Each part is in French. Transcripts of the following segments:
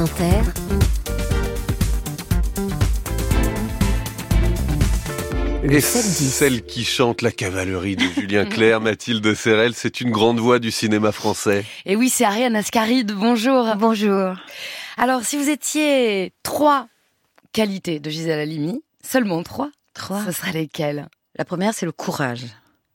Inter. Et celle qui chante la cavalerie de Julien Clerc, Mathilde Serrel, c'est une grande voix du cinéma français. Et oui, c'est Ariane Ascaride. Bonjour. Bonjour. Alors, si vous étiez trois qualités de Gisèle Halimi, seulement trois, Trois. ce seraient lesquelles? La première, c'est le courage,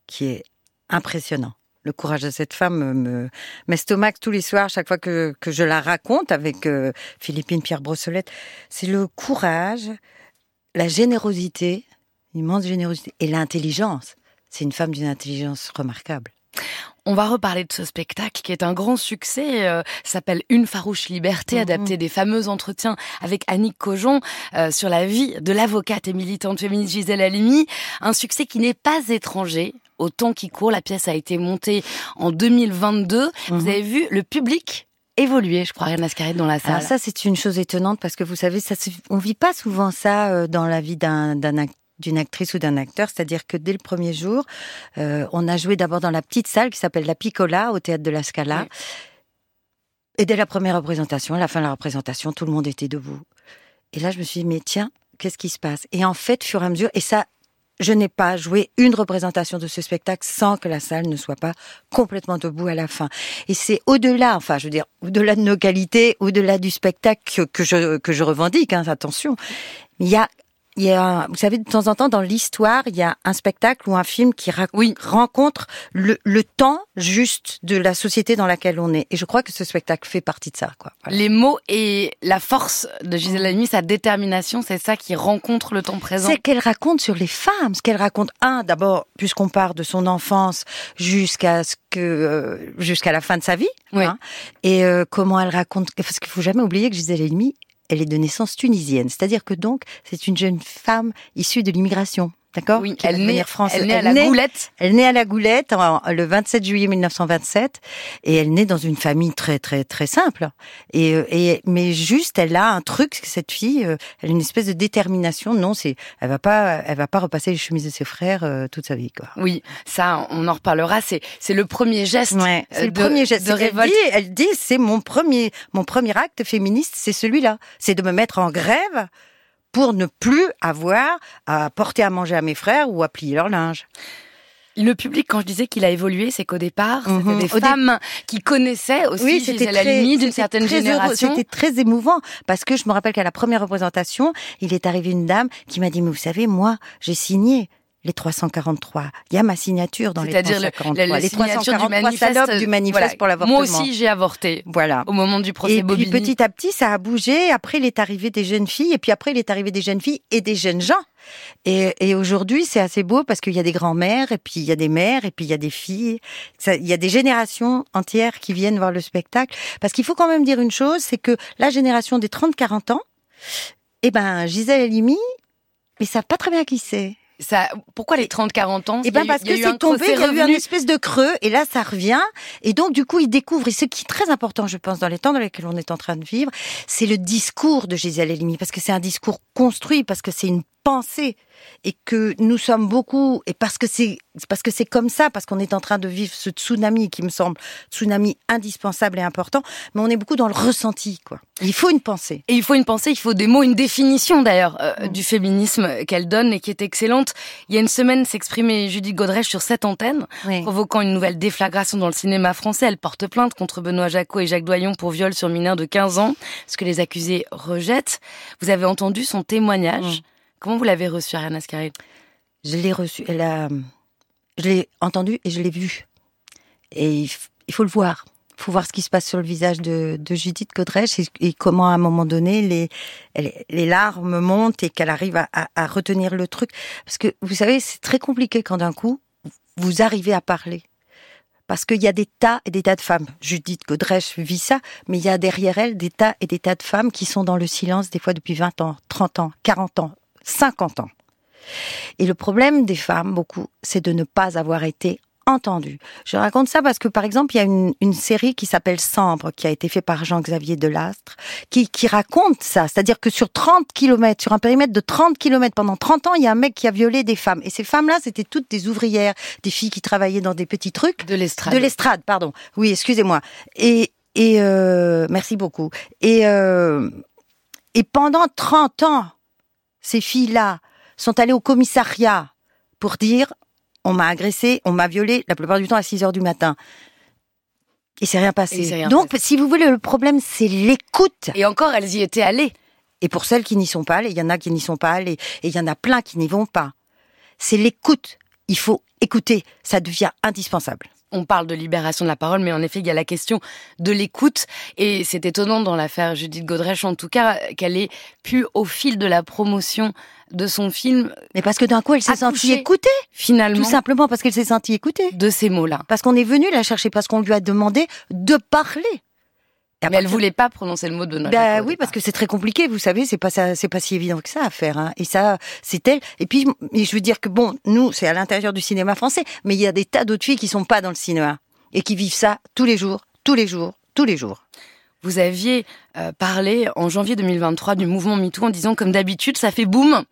qui est impressionnant. Le courage de cette femme me m'estomaque tous les soirs, chaque fois que, que je la raconte avec euh, Philippine Pierre Brossolette. C'est le courage, la générosité, l'immense générosité, et l'intelligence. C'est une femme d'une intelligence remarquable. On va reparler de ce spectacle qui est un grand succès, euh, s'appelle Une farouche liberté, Mhm. adapté des fameux entretiens avec Annick Cojon euh, sur la vie de l'avocate et militante féministe Gisèle Halimi. Un succès qui n'est pas étranger au temps qui court. La pièce a été montée en 2022. Vous Mhm. avez vu le public évoluer, je crois, Ariane Ascaride dans la salle. Alors ça, c'est une chose étonnante parce que vous savez, ça, on vit pas souvent ça euh, dans la vie d'un d'un ac- d'une actrice ou d'un acteur, c'est-à-dire que dès le premier jour, euh, on a joué d'abord dans la petite salle qui s'appelle la Piccola au théâtre de la Scala. Oui. Et dès la première représentation, à la fin de la représentation, tout le monde était debout. Et là, je me suis dit, mais tiens, qu'est-ce qui se passe? Et en fait, au fur et à mesure, et ça, je n'ai pas joué une représentation de ce spectacle sans que la salle ne soit pas complètement debout à la fin. Et c'est au-delà, enfin, je veux dire, au-delà de nos qualités, au-delà du spectacle que, que je que je revendique. Hein, attention, il y a il y a, vous savez, de temps en temps dans l'histoire, il y a un spectacle ou un film qui rac- rencontre le, le temps juste de la société dans laquelle on est. Et je crois que ce spectacle fait partie de ça, quoi. Voilà. Les mots et la force de Gisèle Halimi, sa détermination, c'est ça qui rencontre le temps présent. C'est qu'elle raconte sur les femmes, ce qu'elle raconte. Un, d'abord, puisqu'on part de son enfance jusqu'à ce que euh, jusqu'à la fin de sa vie, Oui. hein, et euh, comment elle raconte. Parce qu'il faut jamais oublier que Gisèle Halimi, elle est de naissance tunisienne, c'est-à-dire que donc c'est une jeune femme issue de l'immigration. D'accord Oui, elle naît, française. elle naît à la goulette. Elle naît à la Goulette en- le 27 juillet 1927 et elle naît dans une famille très très très simple. Et, euh, et mais juste, elle a un truc cette fille, euh, elle a une espèce de détermination. Non, c'est, elle va pas, elle va pas repasser les chemises de ses frères euh, toute sa vie, quoi. Oui, ça, on en reparlera. C'est, c'est le premier geste. Ouais, c'est le de- premier geste. de révolte. dit, elle dit, c'est mon premier, mon premier acte féministe, c'est celui-là. C'est de me mettre en grève pour ne plus avoir à porter à manger à mes frères ou à plier leur linge. Le public, quand je disais qu'il a évolué, c'est qu'au départ, Mhm. c'était Au des femmes qui connaissaient aussi Gisèle Halimi d'une c'était certaine très génération. C'était très émouvant parce que je me rappelle qu'à la première représentation, il est arrivé une dame qui m'a dit mais vous savez moi j'ai signé les 343. Il y a ma signature dans les C'est-à-dire le- 343. la, les signature du 343 manifeste, du manifeste voilà. pour l'avortement. Moi aussi, j'ai avorté Voilà. au moment du procès Et puis petit à petit, ça a bougé. Après, il est arrivé des jeunes filles, et puis après, il est arrivé des jeunes filles et des jeunes gens. Et, et aujourd'hui, c'est assez beau parce qu'il y a des grands-mères, et puis il y a des mères, et puis il y a des filles. Ça- il y a des générations entières qui viennent voir le spectacle. Parce qu'il faut quand même dire une chose, c'est que la génération des 30-40 ans, eh ben, Gisèle Halimi, ils savent pas très bien qui c'est. Ça, pourquoi les 30-40 ans Et ben parce que c'est tombé, il y a eu un revenu. espèce de creux, et là ça revient, et donc du coup ils découvrent, et ce qui est très important je pense dans les temps dans lesquels on est en train de vivre, c'est le discours de Gisèle Halimi, parce que c'est un discours construit, parce que c'est une pensée, et que nous sommes beaucoup, et parce que c'est parce que c'est comme ça, parce qu'on est en train de vivre ce tsunami qui me semble tsunami indispensable et important, mais on est beaucoup dans le ressenti, quoi. Il faut une pensée. Et il faut une pensée, il faut des mots, une définition d'ailleurs euh, Mm. du féminisme qu'elle donne et qui est excellente. Il y a une semaine s'exprimait Judith Godrèche sur cette antenne, Oui. provoquant une nouvelle déflagration dans le cinéma français. Elle porte plainte contre Benoît Jacot et Jacques Doyon pour viol sur mineur de 15 ans, ce que les accusés rejettent. Vous avez entendu son témoignage. Mm. Comment vous l'avez reçu, Ariane Ascaride Je l'ai reçu, elle a, je l'ai entendu et je l'ai vu. Et il, faut le voir. Il faut voir ce qui se passe sur le visage de, Judith Godrèche et, comment à un moment donné les, les larmes montent et qu'elle arrive à, à- à retenir le truc. Parce que vous savez, c'est très compliqué quand d'un coup vous arrivez à parler. Parce qu'il y a des tas et des tas de femmes. Judith Godrèche vit ça, mais il y a derrière elle des tas et des tas de femmes qui sont dans le silence des fois depuis 20 ans, 30 ans, 40 ans, 50 ans. Et le problème des femmes, beaucoup, c'est de ne pas avoir été entendues. Je raconte ça parce que, par exemple, il y a une, une série qui s'appelle Sambre, qui a été faite par Jean-Xavier Delastre, qui, qui raconte ça. C'est-à-dire que sur 30 kilomètres, sur un périmètre de 30 kilomètres, pendant 30 ans, il y a un mec qui a violé des femmes. Et ces femmes-là, c'était toutes des ouvrières, des filles qui travaillaient dans des petits trucs. De l'estrade. De l'estrade, pardon. Oui, excusez-moi. Et Et euh, merci beaucoup. Et euh, et pendant 30 ans, ces filles-là sont allées au commissariat pour dire on m'a agressé, on m'a violé, la plupart du temps à 6 heures du matin. Et c'est rien passé. rien Donc, passé. si vous voulez, le problème, c'est l'écoute. Et encore, elles y étaient allées. Et pour celles qui n'y sont pas allées, il y en a qui n'y sont pas allées, et il y en a plein qui n'y vont pas. C'est l'écoute. Il faut écouter. Ça devient indispensable. On parle de libération de la parole, mais en effet, il y a la question de l'écoute. Et c'est étonnant dans l'affaire Judith Godrèche, en tout cas, qu'elle ait pu, au fil de la promotion de son film, Mais parce que d'un coup, elle s'est sentie écoutée. finalement, Tout simplement parce qu'elle s'est sentie écoutée. de ces mots-là. Parce qu'on est venu la chercher, parce qu'on lui a demandé de parler. Mais elle voulait pas prononcer le mot de Nolwenn. Bah oui, parce que c'est très compliqué, vous savez, c'est pas ça, c'est pas si évident que ça à faire. Hein. Et ça, c'est elle. Et puis, je veux dire que bon, nous, c'est à l'intérieur du cinéma français, mais il y a des tas d'autres filles qui sont pas dans le cinéma et qui vivent ça tous les jours, tous les jours, tous les jours. Vous aviez euh, parlé en janvier 2023 du mouvement MeToo en disant comme d'habitude ça fait boum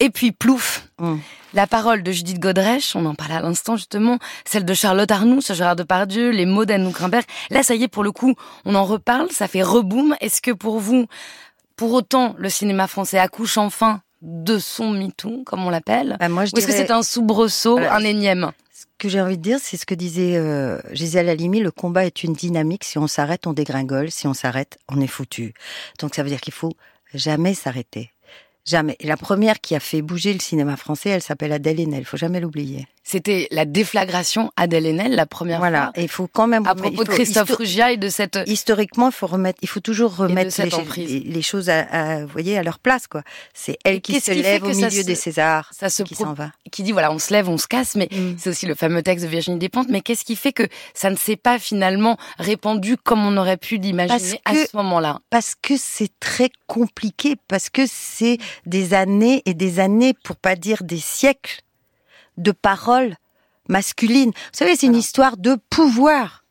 et puis plouf. Mm. La parole de Judith Godrèche, on en parlait à l'instant justement, celle de Charlotte Arnoux, Gérard Depardieu, les mots d'Anouk Grimbert. Là ça y est pour le coup, on en reparle, ça fait reboom. Est-ce que pour vous, pour autant, le cinéma français accouche enfin de son MeToo, comme on l'appelle? Bah, moi, je Ou est-ce que c'est un soubresaut, Voilà. un énième? Ce que j'ai envie de dire, c'est ce que disait euh, Gisèle Halimi, le combat est une dynamique. Si on s'arrête, on dégringole. Si on s'arrête, on est foutu. Donc ça veut dire qu'il faut jamais s'arrêter. Jamais. Et la première qui a fait bouger le cinéma français, elle s'appelle Adèle Haenel. Il faut jamais l'oublier. C'était la déflagration Adèle Haenel, la première Voilà. fois. Et il faut quand même. À propos de Christophe Rugia et de cette Historiquement, il faut remettre, il faut toujours remettre les, emprise. les- les choses à, à- vous voyez, à leur place, quoi. C'est elle Et qui se qui lève au milieu se- des Césars, ça se qui s'en va. qui dit voilà, on se lève, on se casse, mais Mm. c'est aussi le fameux texte de Virginie Despentes. Mais qu'est-ce qui fait que ça ne s'est pas finalement répandu comme on aurait pu l'imaginer à ce moment-là? Parce que c'est très compliqué, parce que c'est des années et des années, pour pas dire des siècles, de paroles masculines. Vous savez, c'est une histoire de pouvoir.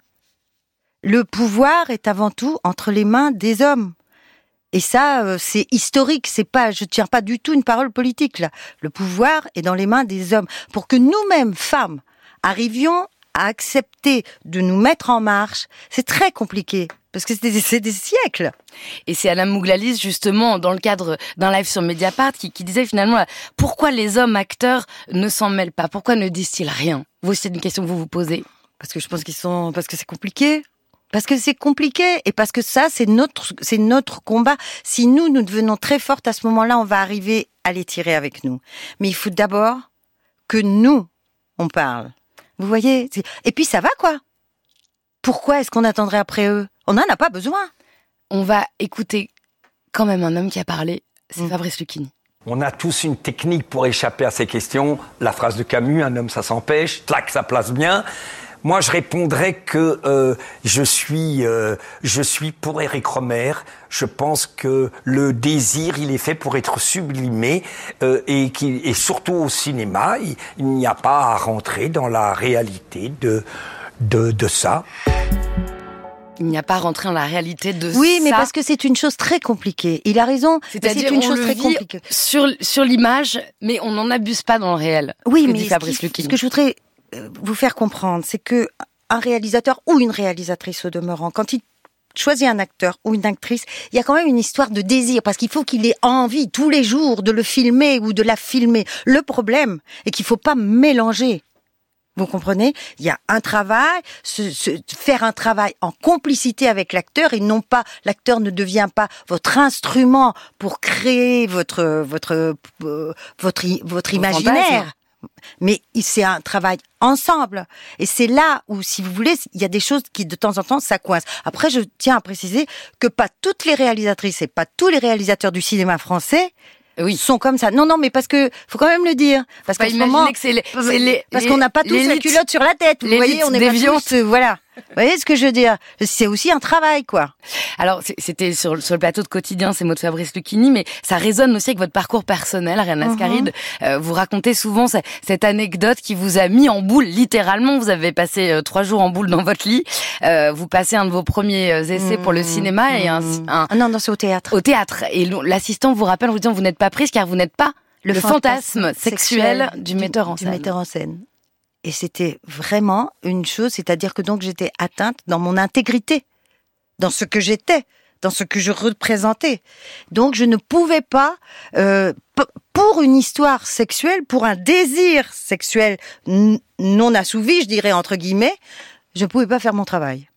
Le pouvoir est avant tout entre les mains des hommes. Et ça, euh, c'est historique. C'est pas, je tiens pas du tout une parole politique là. Le pouvoir est dans les mains des hommes. Pour que nous-mêmes, femmes, arrivions à accepter de nous mettre en marche, c'est très compliqué. Parce que c'est des, des siècles. Et c'est Alain Mouglalis, justement, dans le cadre d'un live sur Mediapart, qui, qui disait finalement là, pourquoi les hommes acteurs ne s'en mêlent pas? Pourquoi ne disent-ils rien? Vous, c'est une question que vous vous posez. Parce que je pense qu'ils sont, parce que c'est compliqué. Parce que c'est compliqué et parce que ça, c'est notre, c'est notre combat. Si nous, nous devenons très fortes à ce moment-là, on va arriver à les tirer avec nous. Mais il faut d'abord que nous, on parle. Vous voyez? Et puis ça va, quoi. Pourquoi est-ce qu'on attendrait après eux? On n'en a pas besoin. On va écouter quand même un homme qui a parlé, c'est Mm. Fabrice Lucchini. On a tous une technique pour échapper à ces questions. La phrase de Camus, un homme, ça s'empêche. Clac, ça place bien. Moi, je répondrais que euh, je suis, euh, je suis pour Eric Romer. Je pense que le désir, il est fait pour être sublimé euh, et, surtout au cinéma, il, il n'y a pas à rentrer dans la réalité de, de, de ça. Il n'y a pas rentré dans la réalité de Oui, mais ça. parce que c'est une chose très compliquée. Il a raison. mais C'est-à-dire, c'est une on chose le très vit compliquée. sur, sur l'image, mais on n'en abuse pas dans le réel. Oui, mais ce, Fabrice qui- Lucchini. ce que je voudrais euh, vous faire comprendre, c'est que un réalisateur ou une réalisatrice au demeurant, quand il choisit un acteur ou une actrice, il y a quand même une histoire de désir, parce qu'il faut qu'il ait envie tous les jours de le filmer ou de la filmer. Le problème est qu'il faut pas mélanger. Vous comprenez? Il y a un travail, se- se- faire un travail en complicité avec l'acteur et non pas l'acteur ne devient pas votre instrument pour créer votre votre euh, votre votre Vos imaginaire. Mais c'est un travail ensemble. Et c'est là où, si vous voulez, il y a des choses qui, de temps en temps, ça coince. Après, je tiens à préciser que pas toutes les réalisatrices et pas tous les réalisateurs du cinéma français Oui. sont comme ça. Non, non, mais parce que, faut quand même le dire. Parce qu'en ce moment, que les- parce qu'on n'a pas tous la culotte sur la tête. Vous voyez, on n'est pas tous, euh, voilà. Vous voyez ce que je veux dire? C'est aussi un travail, quoi. Alors, c'était sur, sur le plateau de quotidien, ces mots de Fabrice Lucchini, mais ça résonne aussi avec votre parcours personnel, Ariane Mhm. Ascaride. Euh, vous racontez souvent ce- cette anecdote qui vous a mis en boule, littéralement. Vous avez passé euh, trois jours en boule dans votre lit. Euh, vous passez un de vos premiers euh, essais pour le cinéma et un, un- Ah non, non, c'est au théâtre. au théâtre. Et l'assistant vous rappelle en vous disant, vous n'êtes pas prise car vous n'êtes pas le, fantasme, sexuel, du, metteur en du scène. metteur en scène. Et c'était vraiment une chose, c'est-à-dire que donc j'étais atteinte dans mon intégrité. dans ce que j'étais, dans ce que je représentais. Donc je ne pouvais pas, euh, pour une histoire sexuelle, pour un désir sexuel non assouvi, je dirais entre guillemets, je ne pouvais pas faire mon travail.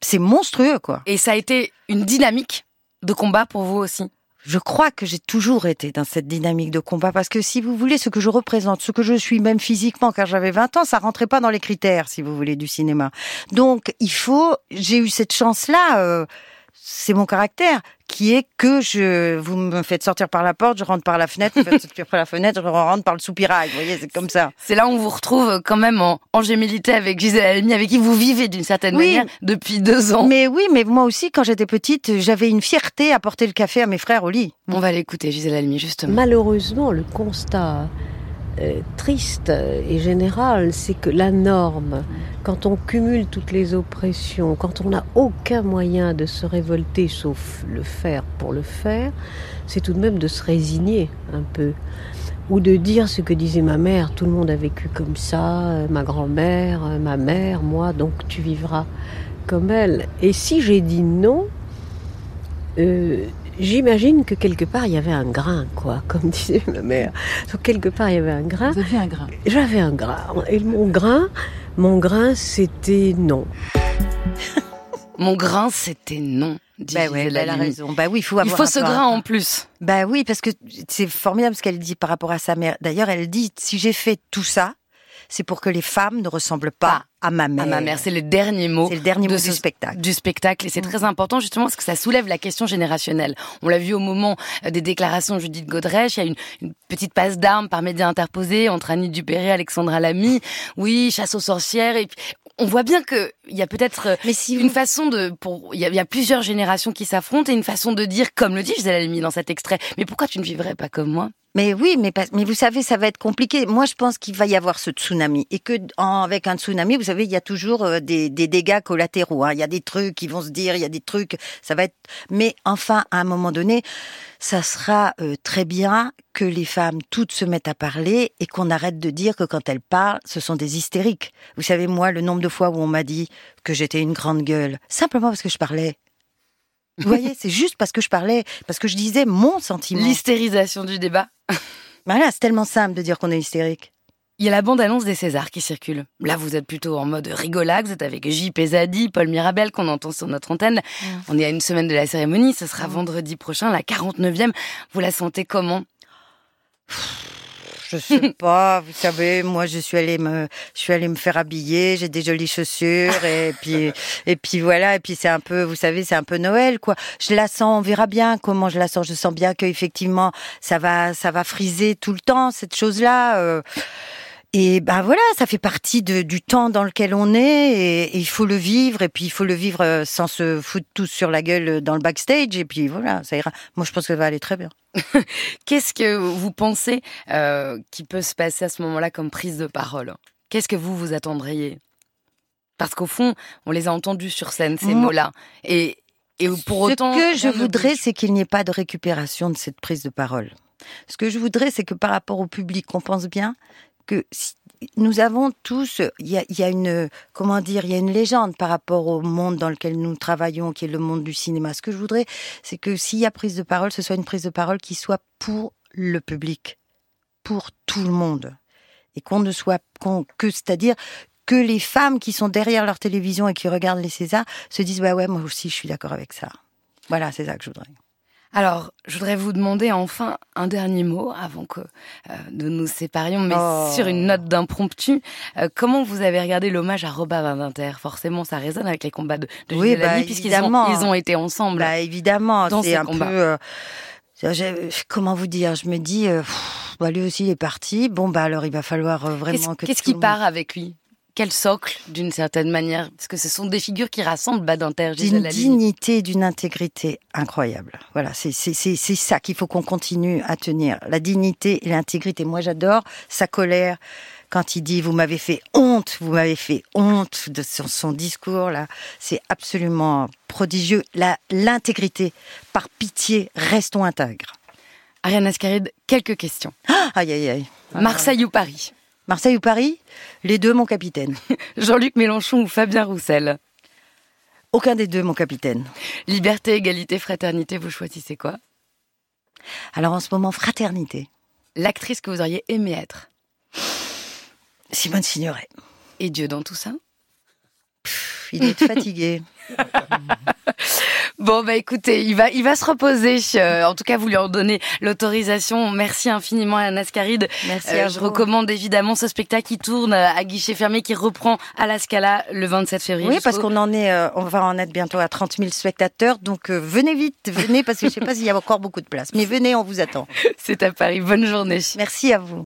C'est monstrueux, quoi. Et ça a été une dynamique de combat pour vous aussi? Je crois que j'ai toujours été dans cette dynamique de combat parce que si vous voulez ce que je représente, ce que je suis même physiquement car j'avais 20 ans, ça rentrait pas dans les critères si vous voulez du cinéma. Donc il faut j'ai eu cette chance là euh, c'est mon caractère qui est que je vous me faites sortir par la porte, je rentre par la fenêtre, vous faites sortir par la fenêtre, je rentre par le soupirail. Vous voyez, c'est comme ça. C'est là où on vous retrouve quand même en, en gémilité avec Gisèle Halimi, avec qui vous vivez d'une certaine manière depuis deux ans. Mais oui, mais moi aussi, quand j'étais petite, j'avais une fierté à porter le café à mes frères au lit. On va l'écouter, Gisèle Halimi, justement. Malheureusement, le constat euh, triste et général, c'est que la norme, quand on cumule toutes les oppressions, quand on n'a aucun moyen de se révolter sauf le faire pour le faire, c'est tout de même de se résigner un peu. Ou de dire ce que disait ma mère, tout le monde a vécu comme ça, euh, ma grand-mère, euh, ma mère, moi, donc tu vivras comme elle. Et si j'ai dit non, J'imagine que quelque part il y avait un grain, quoi, comme disait ma mère. Donc quelque part il y avait un grain. Vous aviez un grain. J'avais un grain. Et mon grain, mon grain, c'était non. mon grain, c'était non. Bah ouais, elle a raison. Bah oui, il faut avoir. Il faut ce grain en plus. Bah oui, parce que c'est formidable ce qu'elle dit par rapport à sa mère. D'ailleurs, elle dit si j'ai fait tout ça, c'est pour que les femmes ne ressemblent pas à ma mère. À ma mère, c'est le dernier mot. C'est le dernier mot du spectacle. Du spectacle, et c'est mm. très important justement parce que ça soulève la question générationnelle. On l'a vu au moment euh, des déclarations de Judith Godrèche, il y a une, une petite passe d'armes par médias interposés entre Annie Dupéré et Alexandra Lamy. Oui, chasse aux sorcières, et puis on voit bien que il y a peut-être euh, une façon de pour il y, a, plusieurs générations qui s'affrontent et une façon de dire comme le dit Gisèle Halimi dans cet extrait mais pourquoi tu ne vivrais pas comme moi? Mais oui, mais, mais vous savez, ça va être compliqué. Moi, je pense qu'il va y avoir ce tsunami et que avec un tsunami, vous savez, il y a toujours euh, des, des dégâts collatéraux. Hein. Il y a des trucs qui vont se dire, il y a des trucs, ça va être. Mais enfin, à un moment donné, ça sera euh, très bien que les femmes toutes se mettent à parler et qu'on arrête de dire que quand elles parlent, ce sont des hystériques. Vous savez, moi, le nombre de fois où on m'a dit que j'étais une grande gueule, simplement parce que je parlais. Vous voyez, c'est juste parce que je parlais, parce que je disais mon sentiment. L'hystérisation du débat. voilà, c'est tellement simple de dire qu'on est hystérique. Il y a la bande-annonce des Césars qui circule. Là, vous êtes plutôt en mode rigolade, vous êtes avec J.P. Zadi, Paul Mirabel, qu'on entend sur notre antenne. On est à une semaine de la cérémonie, ce sera vendredi prochain, la 49e. Vous la sentez comment? Je sais pas, vous savez, moi je suis allée me, je suis allée me faire habiller, j'ai des jolies chaussures et puis et puis voilà et puis c'est un peu, vous savez, c'est un peu Noël quoi. Je la sens, on verra bien comment je la sens. Je sens bien que effectivement ça va ça va friser tout le temps cette chose là. Euh. Et ben voilà, ça fait partie de, du temps dans lequel on est et, il faut le vivre et puis il faut le vivre euh, sans se foutre tous sur la gueule dans le backstage et puis voilà, ça ira. Moi je pense que ça va aller très bien. Qu'est-ce que vous pensez euh, qui peut se passer à ce moment-là comme prise de parole? Qu'est-ce que vous vous attendriez? Parce qu'au fond, on les a entendus sur scène ces mots-là et et pour autant, ce que je voudrais, c'est qu'il n'y ait pas de récupération de cette prise de parole. Ce que je voudrais, c'est que par rapport au public, on pense bien que nous avons tous, il y a, une, comment dire, il y a une légende par rapport au monde dans lequel nous travaillons, qui est le monde du cinéma. Ce que je voudrais, c'est que s'il y a prise de parole, ce soit une prise de parole qui soit pour le public, pour tout le monde, et qu'on ne soit que, c'est-à-dire que les femmes qui sont derrière leur télévision et qui regardent les Césars se disent bah ouais moi aussi je suis d'accord avec ça. Voilà, c'est ça que je voudrais. Alors, je voudrais vous demander enfin un dernier mot avant que euh, nous nous séparions, mais oh. sur une note d'impromptu. Euh, comment vous avez regardé l'hommage à Robin Badinter Forcément, ça résonne avec les combats de, de oui, bah, puisqu'ils ont, ils ont été ensemble. Bah, évidemment, c'est un peu. Euh, comment vous dire? Je me dis, bah, lui aussi il est parti. Bon, bah alors il va falloir vraiment que. Qu'est-ce qui part avec lui? Quel socle, d'une certaine manière Parce que ce sont des figures qui rassemblent Badinter, D'une dignité, d'une intégrité incroyable. Voilà, c'est ça qu'il faut qu'on continue à tenir. La dignité et l'intégrité. Moi, j'adore sa colère quand il dit vous m'avez fait honte, vous m'avez fait honte de son, discours là, c'est absolument prodigieux. L'intégrité, par pitié, restons intègres. Ariane Ascaride, quelques questions. Ah, aïe aïe aïe. Marseille ou Paris? Marseille ou Paris Les deux, mon capitaine. Jean-Luc Mélenchon ou Fabien Roussel? Aucun des deux, mon capitaine. Liberté, égalité, fraternité, vous choisissez quoi? Alors en ce moment, fraternité. L'actrice que vous auriez aimé être? Simone Signoret. Et Dieu dans tout ça? Il est fatigué. Bon bah écoutez, il va il va se reposer. Euh, en tout cas, vous lui en donnez l'autorisation. Merci infiniment à Nascaride. Merci euh, à Je recommande évidemment ce spectacle qui tourne à guichet fermé, qui reprend à la Scala le 27 février. Oui, parce qu'on en est, euh, on va en être bientôt à 30 000 spectateurs. Donc venez vite, venez parce que je sais pas s'il y a encore beaucoup de place. Mais venez, on vous attend. C'est à Paris. Bonne journée. Merci à vous.